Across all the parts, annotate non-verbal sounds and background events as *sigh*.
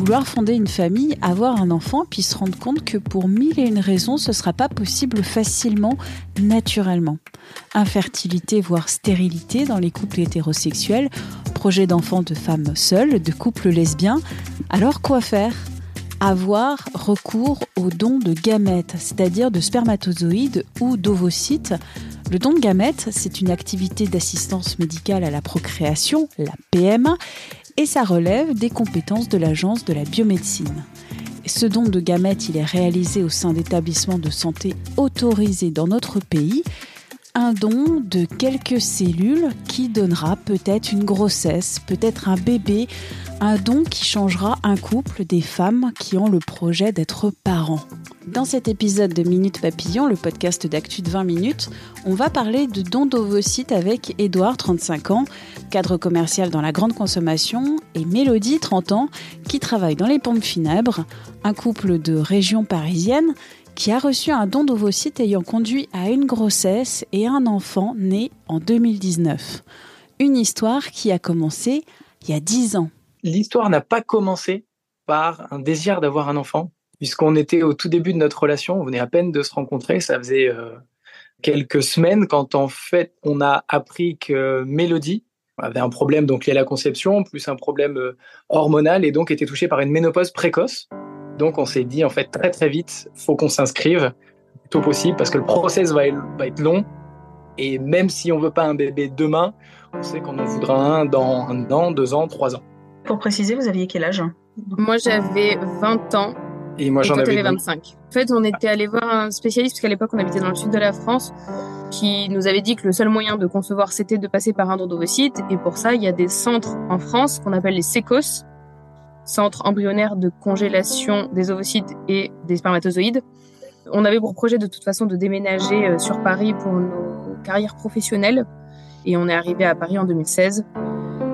Vouloir fonder une famille, avoir un enfant, puis se rendre compte que pour mille et une raisons, ce ne sera pas possible facilement, naturellement. Infertilité, voire stérilité dans les couples hétérosexuels, projet d'enfants de femmes seules, de couples lesbiens. Alors quoi faire? Avoir recours au don de gamètes, c'est-à-dire de spermatozoïdes ou d'ovocytes. Le don de gamètes, c'est une activité d'assistance médicale à la procréation, la PMA, et ça relève des compétences de l'Agence de la biomédecine. Ce don de gamètes, il est réalisé au sein d'établissements de santé autorisés dans notre pays. Un don de quelques cellules qui donnera peut-être une grossesse, peut-être un bébé, un don qui changera un couple des femmes qui ont le projet d'être parents. Dans cet épisode de Minute Papillon, le podcast d'actu de 20 minutes, on va parler de dons d'ovocytes avec Édouard, 35 ans, cadre commercial dans la grande consommation, et Mélodie, 30 ans, qui travaille dans les pompes funèbres, un couple de région parisienne qui a reçu un don d'ovocytes ayant conduit à une grossesse et un enfant né en 2019. Une histoire qui a commencé il y a 10 ans l'histoire n'a pas commencé par un désir d'avoir un enfant, puisqu'on était au tout début de notre relation, on venait à peine de se rencontrer, ça faisait euh, quelques semaines quand en fait on a appris que Mélodie avait un problème donc lié à la conception, plus un problème euh, hormonal et donc était touchée par une ménopause précoce. Donc on s'est dit en fait très très vite, faut qu'on s'inscrive le tôt possible parce que le process va, être long et même si on veut pas un bébé demain, on sait qu'on en voudra un dans un an, deux ans, trois ans. Pour préciser, vous aviez quel âge? Moi, j'avais 20 ans. Et moi, j'en avais 25. En fait, on était allé voir un spécialiste, parce qu'à l'époque, on habitait dans le sud de la France, qui nous avait dit que le seul moyen de concevoir, c'était de passer par un don d'ovocytes. Et pour ça, il y a des centres en France qu'on appelle les SECOS, centres embryonnaires de congélation des ovocytes et des spermatozoïdes. On avait pour projet de toute façon de déménager euh, sur Paris pour nos carrières professionnelles. Et on est arrivé à Paris en 2016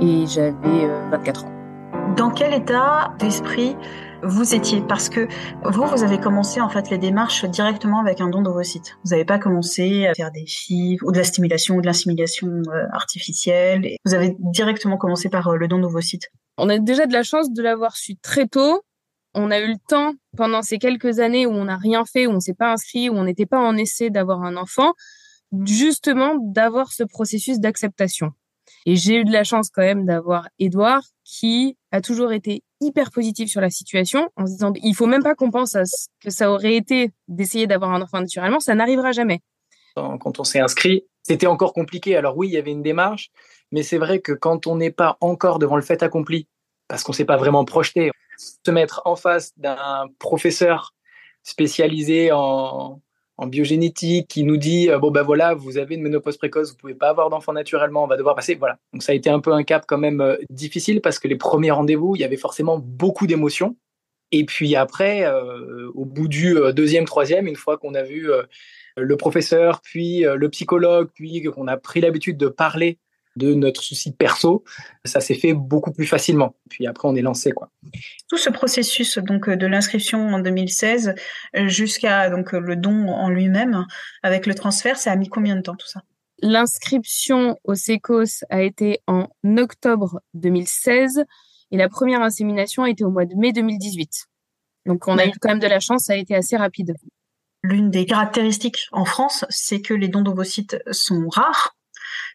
et j'avais 24 euh, ans. Dans quel état d'esprit vous étiez? Parce que vous, vous avez commencé en fait les démarches directement avec un don d'ovocytes. Vous n'avez pas commencé à faire des FIV ou de la stimulation ou de l'insémination euh, artificielle. Vous avez directement commencé par le don d'ovocytes. On a déjà de la chance de l'avoir su très tôt. On a eu le temps pendant ces quelques années où on n'a rien fait, où on s'est pas inscrit, où on n'était pas en essai d'avoir un enfant, justement d'avoir ce processus d'acceptation. Et j'ai eu de la chance quand même d'avoir Edouard qui a toujours été hyper positif sur la situation en se disant il faut même pas qu'on pense à ce que ça aurait été d'essayer d'avoir un enfant naturellement, ça n'arrivera jamais. Quand on s'est inscrit, c'était encore compliqué. Alors oui, il y avait une démarche, mais c'est vrai que quand on n'est pas encore devant le fait accompli, parce qu'on ne s'est pas vraiment projeté, se mettre en face d'un professeur spécialisé en, biogénétique qui nous dit euh, bon ben voilà vous avez une ménopause précoce vous pouvez pas avoir d'enfant naturellement on va devoir passer. Voilà. Donc ça a été un peu un cap quand même euh, difficile parce que les premiers rendez-vous il y avait forcément beaucoup d'émotions. Et puis après euh, au bout du deuxième troisième une fois qu'on a vu le professeur puis le psychologue puis qu'on a pris l'habitude de parler de notre souci perso, ça s'est fait beaucoup plus facilement. Puis après, on est lancé, quoi. Tout ce processus donc de l'inscription en 2016 jusqu'à donc le don en lui-même avec le transfert, ça a mis combien de temps tout ça? L'inscription au SECOS a été en octobre 2016 et la première insémination a été au mois de mai 2018. Donc on a eu quand même de la chance, ça a été assez rapide. L'une des caractéristiques en France, c'est que les dons d'ovocytes sont rares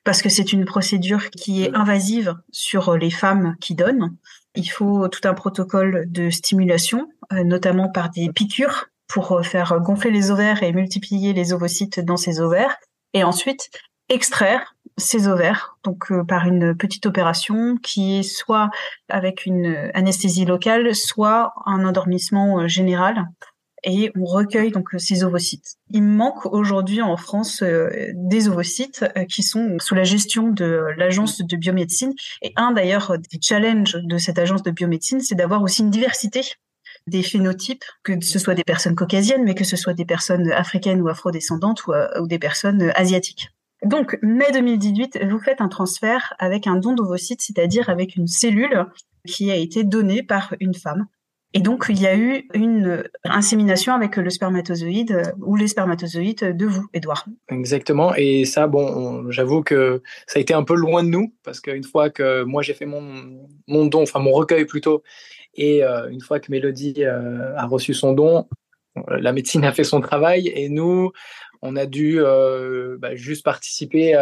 parce que c'est une procédure qui est invasive sur les femmes qui donnent. Il faut tout un protocole de stimulation, euh, notamment par des piqûres pour faire gonfler les ovaires et multiplier les ovocytes dans ces ovaires, et ensuite extraire ces ovaires, donc euh, par une petite opération qui est soit avec une anesthésie locale, soit un endormissement euh, général et on recueille donc ces ovocytes. Il manque aujourd'hui en France des ovocytes qui sont sous la gestion de l'agence de biomédecine. Et un d'ailleurs des challenges de cette agence de biomédecine, c'est d'avoir aussi une diversité des phénotypes, que ce soit des personnes caucasiennes, mais que ce soit des personnes africaines ou afrodescendantes ou, ou des personnes asiatiques. Donc, mai 2018, vous faites un transfert avec un don d'ovocytes, c'est-à-dire avec une cellule qui a été donnée par une femme. Et donc, il y a eu une insémination avec le spermatozoïde ou les spermatozoïdes de vous, Edouard. Exactement. Et ça, bon, j'avoue que ça a été un peu loin de nous parce qu'une fois que moi j'ai fait mon, mon don, enfin mon recueil plutôt, et euh, une fois que Mélodie euh, a reçu son don, la médecine a fait son travail et nous, on a dû euh, bah, juste participer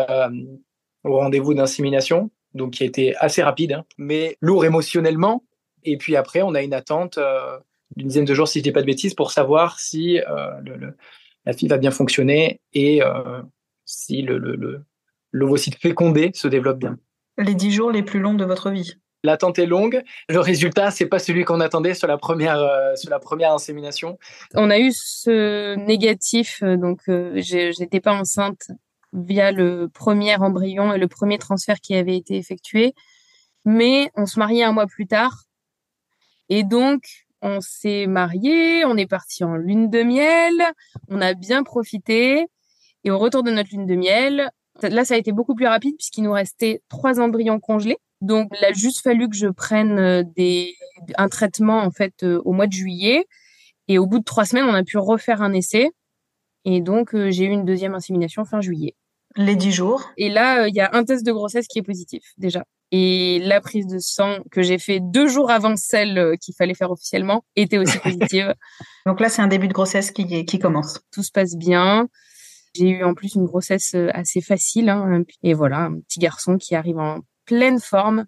au rendez-vous d'insémination, donc qui a été assez rapide, hein, mais lourd émotionnellement. Et puis après, on a une attente d'une dizaine de jours, si je dis pas de bêtises, pour savoir si la fille va bien fonctionner et si le, l'ovocyte fécondé se développe bien. Les dix jours les plus longs de votre vie L'attente est longue. Le résultat, c'est pas celui qu'on attendait sur la première euh, sur la première insémination. On a eu ce négatif, euh, donc euh, j'étais pas enceinte via le premier embryon et le premier transfert qui avait été effectué, mais on se mariait un mois plus tard et donc on s'est marié, on est parti en lune de miel, on a bien profité et au retour de notre lune de miel, là ça a été beaucoup plus rapide puisqu'il nous restait trois embryons congelés donc, il a juste fallu que je prenne euh, des, un traitement en fait euh, au mois de juillet. Et au bout de trois semaines, on a pu refaire un essai. Et donc, euh, j'ai eu une deuxième insémination fin juillet. Les dix jours. Et là, il y a un test de grossesse qui est positif déjà. Et la prise de sang que j'ai fait deux jours avant celle qu'il fallait faire officiellement était aussi *laughs* positive. donc là, c'est un début de grossesse qui, qui commence. Tout se passe bien. J'ai eu en plus une grossesse assez facile. Hein. Et voilà, un petit garçon qui arrive en pleine forme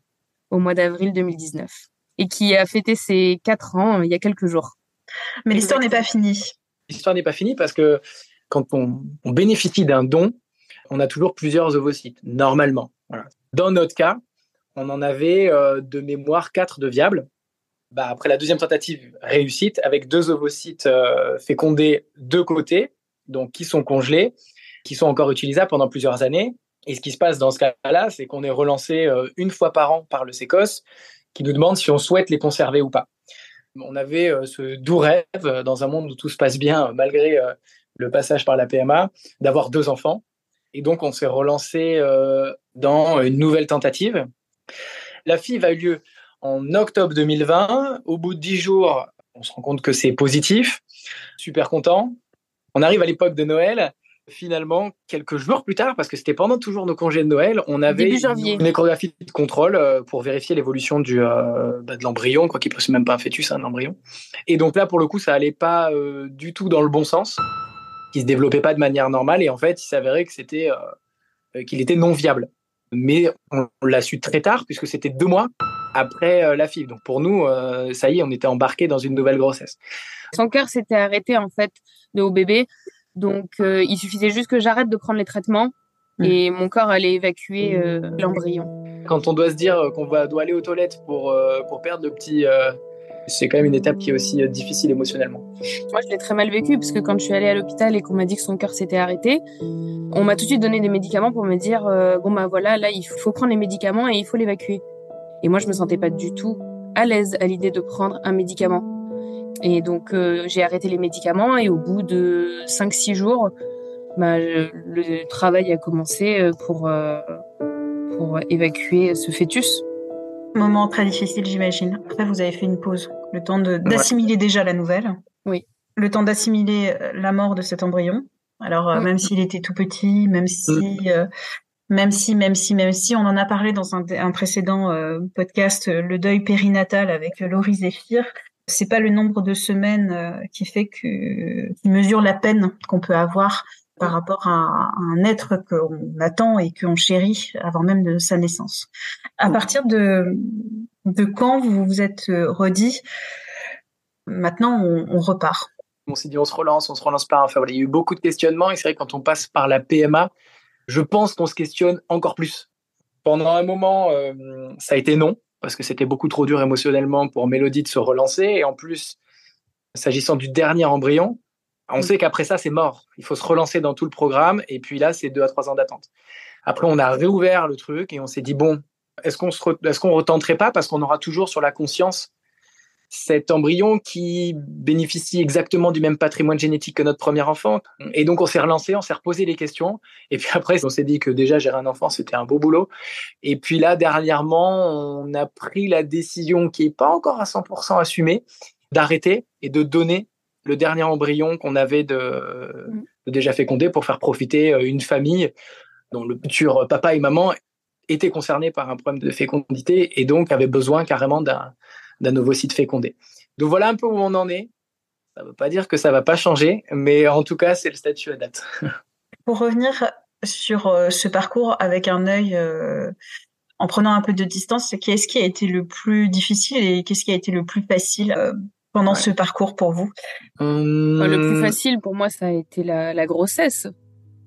au mois d'avril 2019 et qui a fêté ses quatre ans euh, il y a quelques jours. Mais l'histoire n'est pas finie. L'histoire n'est pas finie parce que quand on, bénéficie d'un don, on a toujours plusieurs ovocytes, normalement. Dans notre cas, on en avait euh, de mémoire quatre de viables. Bah, après la deuxième tentative réussite, avec deux ovocytes euh, fécondés de côté, donc qui sont congelés, qui sont encore utilisables pendant plusieurs années. Et ce qui se passe dans ce cas-là, c'est qu'on est relancé euh, une fois par an par le SECOS qui nous demande si on souhaite les conserver ou pas. On avait ce doux rêve, dans un monde où tout se passe bien, malgré le passage par la PMA, d'avoir deux enfants. Et donc, on s'est relancé dans une nouvelle tentative. La FIV a eu lieu en octobre 2020. Au bout de dix jours, on se rend compte que c'est positif. Super content. On arrive à l'époque de Noël finalement, quelques jours plus tard, parce que c'était pendant toujours nos congés de Noël, on avait une échographie de contrôle euh, pour vérifier l'évolution du euh, bah, de l'embryon, quoi qu'il ne même pas un fœtus, un embryon. Et donc là, pour le coup, ça allait pas euh, du tout dans le bon sens, qui se développait pas de manière normale, et en fait, il s'avérait que c'était qu'il était non viable. Mais on, l'a su très tard, puisque c'était deux mois après la FIV. Donc pour nous, ça y est, on était embarqué dans une nouvelle grossesse. Son cœur s'était arrêté en fait de au bébé donc, euh, il suffisait juste que j'arrête de prendre les traitements mmh. et mon corps allait évacuer euh, l'embryon. Quand on doit se dire qu'on va, doit aller aux toilettes pour, euh, pour perdre le petit, c'est quand même une étape qui est aussi difficile émotionnellement. Moi, je l'ai très mal vécu parce que quand je suis allée à l'hôpital et qu'on m'a dit que son cœur s'était arrêté, on m'a tout de suite donné des médicaments pour me dire bon bah voilà, là il faut prendre les médicaments et il faut l'évacuer. Et moi, je me sentais pas du tout à l'aise à l'idée de prendre un médicament. Et donc, euh, j'ai arrêté les médicaments et au bout de 5-6 jours, bah, le travail a commencé euh, pour, euh, pour évacuer ce fœtus. Moment très difficile, j'imagine. Après, vous avez fait une pause, le temps d'assimiler déjà la nouvelle. Oui. Le temps d'assimiler la mort de cet embryon. Alors, même s'il était tout petit, même si, même si, même si, même si, on en a parlé dans un, un précédent podcast, le deuil périnatal avec Laurie Zéphir c'est pas le nombre de semaines euh, qui fait que qui mesure la peine qu'on peut avoir par rapport à, un être qu'on attend et qu'on chérit avant même de sa naissance. À partir de de quand vous vous êtes euh, redit maintenant on, repart? On s'est dit on se relance, on se relance pas. Enfin il y a eu beaucoup de questionnements et c'est vrai que quand on passe par la PMA, je pense qu'on se questionne encore plus. Pendant un moment, euh, ça a été non parce que c'était beaucoup trop dur émotionnellement pour Mélodie de se relancer. Et en plus, S'agissant du dernier embryon, on sait qu'après ça, c'est mort. Il faut se relancer dans tout le programme. Et puis là, c'est deux à trois ans d'attente. Après, on a réouvert le truc et on s'est dit, bon, est-ce qu'on est-ce qu'on retenterait pas parce qu'on aura toujours sur la conscience cet embryon qui bénéficie exactement du même patrimoine génétique que notre premier enfant? Et donc, on s'est relancé, on s'est reposé les questions. Et puis après, on s'est dit que déjà, gérer un enfant, c'était un beau boulot. Et puis là, dernièrement, on a pris la décision qui n'est pas encore à 100% assumée d'arrêter et de donner le dernier embryon qu'on avait déjà fécondé pour faire profiter euh, une famille dont le futur papa et maman étaient concernés par un problème de fécondité et donc avaient besoin carrément d'un ovocyte fécondé. Donc voilà un peu où on en est. Ça ne veut pas dire que ça va pas changer, mais en tout cas, c'est le statut à date. *laughs* Pour revenir sur euh, ce parcours avec un œil euh, en prenant un peu de distance, qu'est-ce qui a été le plus difficile et qu'est-ce qui a été le plus facile euh, pendant ce parcours pour vous? Hum. Le plus facile pour moi, ça a été la, la, grossesse.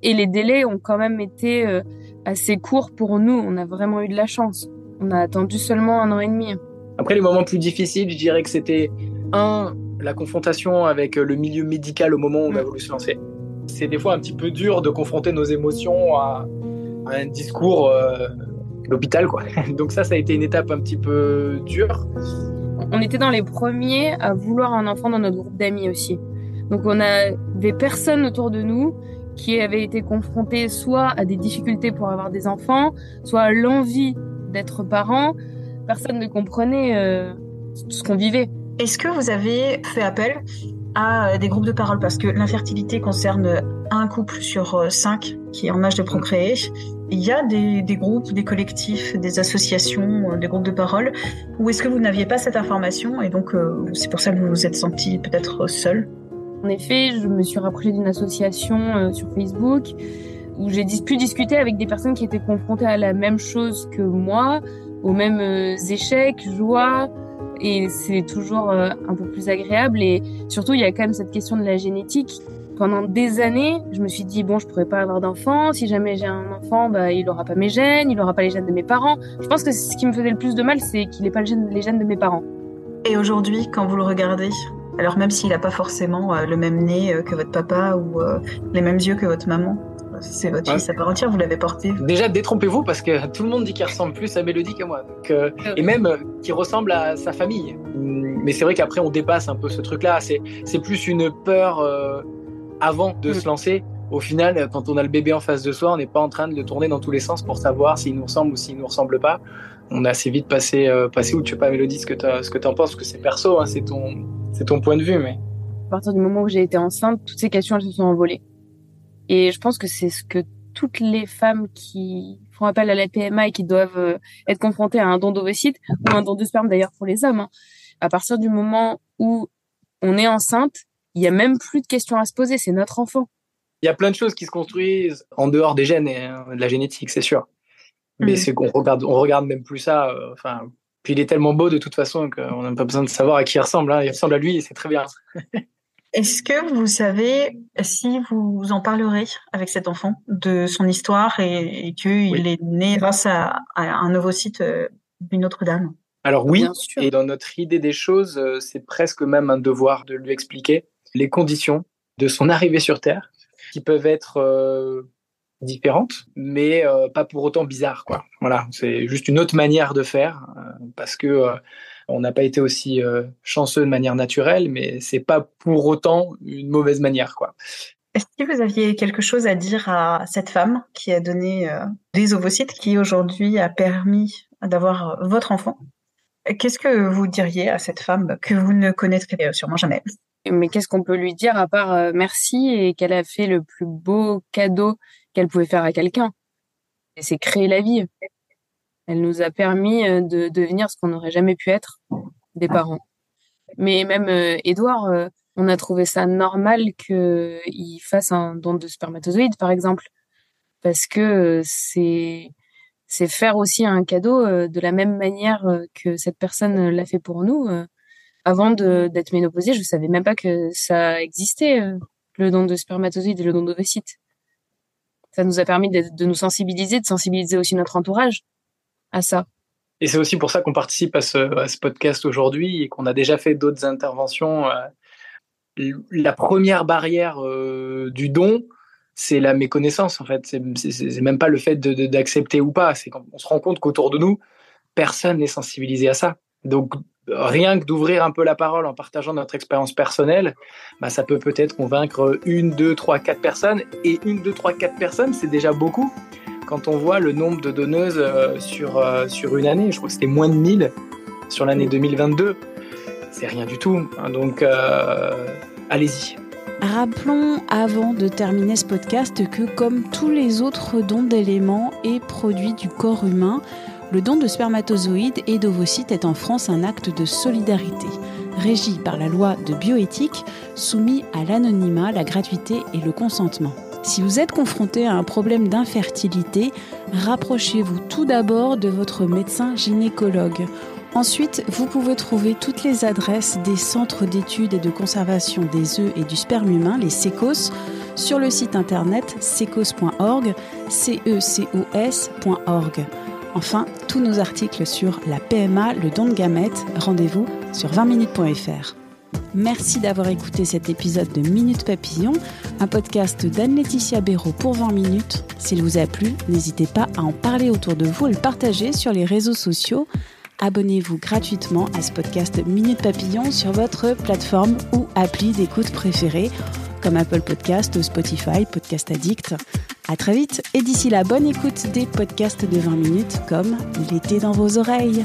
Et les délais ont quand même été assez courts pour nous. On a vraiment eu de la chance. On a attendu seulement un an et demi. Après, les moments plus difficiles, je dirais que c'était un, la confrontation avec le milieu médical au moment où on a voulu se lancer. C'est des fois un petit peu dur de confronter nos émotions à, un discours euh, d'hôpital, quoi. *laughs* Donc ça, ça a été une étape un petit peu dure. On était dans les premiers à vouloir un enfant dans notre groupe d'amis aussi. Donc on avait personne autour de nous qui avait été confronté soit à des difficultés pour avoir des enfants, soit à l'envie d'être parent, personne ne comprenait euh, ce qu'on vivait. Est-ce que vous avez fait appel à euh, des groupes de parole Parce que l'infertilité concerne un couple sur euh, cinq qui est en âge de procréer. Il y a des, groupes, des collectifs, des associations, des groupes de parole. Ou est-ce que vous n'aviez pas cette information et donc c'est pour ça que vous vous êtes senti peut-être seul En effet, je me suis rapprochée d'une association sur Facebook où j'ai pu discuter avec des personnes qui étaient confrontées à la même chose que moi, aux mêmes euh, échecs, joies, et c'est toujours euh, un peu plus agréable. Et surtout, il y a quand même cette question de la génétique. Pendant des années, je me suis dit bon, je pourrais pas avoir d'enfant. Si jamais j'ai un enfant, bah, il aura pas mes gènes, il aura pas les gènes de mes parents. Je pense que ce qui me faisait le plus de mal, c'est qu'il n'ait pas les gènes de mes parents. Et aujourd'hui, quand vous le regardez, alors même s'il n'a pas forcément euh, le même nez que votre papa ou les mêmes yeux que votre maman, c'est votre fils à part entière, vous l'avez porté. Déjà, détrompez-vous parce que tout le monde dit qu'il ressemble plus à Mélodie que moi. Euh, et même euh, qu'il ressemble à sa famille. Mais c'est vrai qu'après, on dépasse un peu ce truc-là. C'est plus une peur euh, avant de mm. se lancer. Au final, quand on a le bébé en face de soi, on n'est pas en train de le tourner dans tous les sens pour savoir s'il nous ressemble ou s'il nous ressemble pas. On a assez vite passé, passé où tu sais pas, Mélodie, ce que tu en penses, parce que c'est perso, hein, c'est ton, ton point de vue. Mais... À partir du moment où j'ai été enceinte, toutes ces questions, elles se sont envolées. Et je pense que c'est ce que toutes les femmes qui font appel à la PMA et qui doivent euh, être confrontées à un don d'ovocyte ou un don de sperme d'ailleurs pour les hommes. Hein. À partir du moment où on est enceinte, il y a même plus de questions à se poser. C'est notre enfant. Il y a plein de choses qui se construisent en dehors des gènes et euh, de la génétique, c'est sûr. Mais mm. c'est qu'on regarde, on regarde même plus ça. Euh, enfin, puis il est tellement beau de toute façon qu'on n'a pas besoin de savoir à qui il ressemble. Hein. Il ressemble à lui et c'est très bien. *laughs* Est-ce que vous savez si vous en parlerez avec cet enfant de son histoire et, qu'il est né grâce à, un ovocyte euh, d'une autre dame? Alors oui, et dans notre idée des choses, euh, c'est presque même un devoir de lui expliquer les conditions de son *laughs* arrivée sur Terre, qui peuvent être euh, différentes, mais pas pour autant bizarres. Quoi. Voilà, c'est juste une autre manière de faire, parce que on n'a pas été aussi euh, chanceux de manière naturelle, mais c'est pas pour autant une mauvaise manière, quoi. Est-ce que vous aviez quelque chose à dire à cette femme qui a donné euh, des ovocytes, qui aujourd'hui a permis d'avoir votre enfant? Qu'est-ce que vous diriez à cette femme que vous ne connaîtrez sûrement jamais? Mais qu'est-ce qu'on peut lui dire à part euh, merci et qu'elle a fait le plus beau cadeau qu'elle pouvait faire à quelqu'un? C'est créer la vie. Elle nous a permis euh, de devenir ce qu'on n'aurait jamais pu être, des parents. Mais même Edouard, euh, euh, on a trouvé ça normal qu'il fasse un don de spermatozoïdes, par exemple, parce que c'est c'est faire aussi un cadeau de la même manière que cette personne l'a fait pour nous. Avant d'être ménopausée, je savais même pas que ça existait, le don de spermatozoïdes et le don d'ovocytes. Ça nous a permis de, de nous sensibiliser, de sensibiliser aussi notre entourage à ça. Et c'est aussi pour ça qu'on participe à ce, podcast aujourd'hui et qu'on a déjà fait d'autres interventions euh, la première barrière euh, du don, c'est la méconnaissance en fait. C'est même pas le fait d'accepter ou pas. C'est quand on se rend compte qu'autour de nous, personne n'est sensibilisé à ça. Donc rien que d'ouvrir un peu la parole en partageant notre expérience personnelle, bah, ça peut peut-être convaincre une, deux, trois, quatre personnes. Et une, deux, trois, quatre personnes, c'est déjà beaucoup. Quand on voit le nombre de donneuses euh, sur, euh, sur une année, je crois que c'était moins de 1000 sur l'année 2022. C'est rien du tout. Hein. donc, euh, allez-y. Rappelons avant de terminer ce podcast que comme tous les autres dons d'éléments et produits du corps humain, le don de spermatozoïdes et d'ovocytes est en France un acte de solidarité, régi par la loi de bioéthique, soumis à l'anonymat, la gratuité et le consentement. Si vous êtes confronté à un problème d'infertilité, rapprochez-vous tout d'abord de votre médecin gynécologue. Ensuite, vous pouvez trouver toutes les adresses des centres d'études et de conservation des œufs et du sperme humain, les SECOS, sur le site internet secos.org, c e c o s.org. Enfin, tous nos articles sur la PMA, le don de gamètes, rendez-vous sur 20minutes.fr. Merci d'avoir écouté cet épisode de Minute Papillon, un podcast d'Anne-Laetitia Béraud pour 20 minutes. S'il vous a plu, n'hésitez pas à en parler autour de vous et le partager sur les réseaux sociaux. Abonnez-vous gratuitement à ce podcast Minute Papillon sur votre plateforme ou appli d'écoute préférée comme Apple Podcast Spotify, Podcast Addict. À très vite et d'ici là, bonne écoute des podcasts de 20 minutes comme L'été dans vos oreilles.